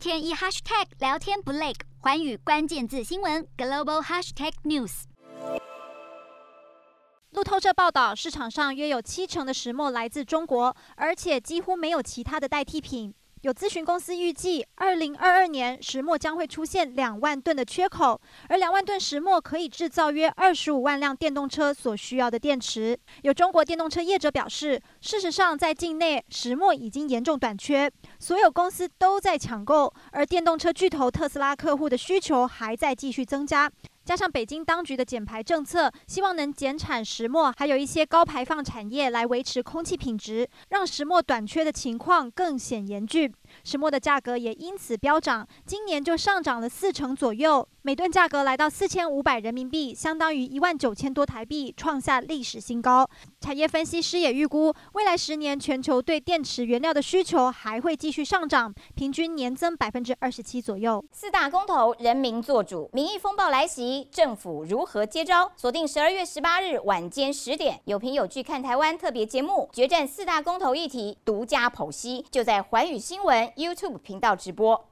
天一 hashtag 聊天不累，环宇关键字新闻 global hashtag news。路透社报道，市场上约有七成的石墨来自中国，而且几乎没有其他的代替品。有咨询公司预计，二零二二年石墨将会出现两万吨的缺口，而两万吨石墨可以制造约二十五万辆电动车所需要的电池。有中国电动车业者表示，事实上在境内石墨已经严重短缺，所有公司都在抢购，而电动车巨头特斯拉客户的需求还在继续增加。加上北京当局的减排政策，希望能减产石墨，还有一些高排放产业来维持空气品质，让石墨短缺的情况更显严峻。石墨的价格也因此飙涨，今年就上涨了四成左右，每吨价格来到四千五百人民币，相当于一万九千多台币，创下历史新高。产业分析师也预估，未来十年全球对电池原料的需求还会继续上涨，平均年增百分之二十七左右。四大公投，人民做主，民意风暴来袭，政府如何接招？锁定十二月十八日晚间十点，有凭有据看台湾特别节目，决战四大公投议题，独家剖析，就在环宇新闻 YouTube 频道直播。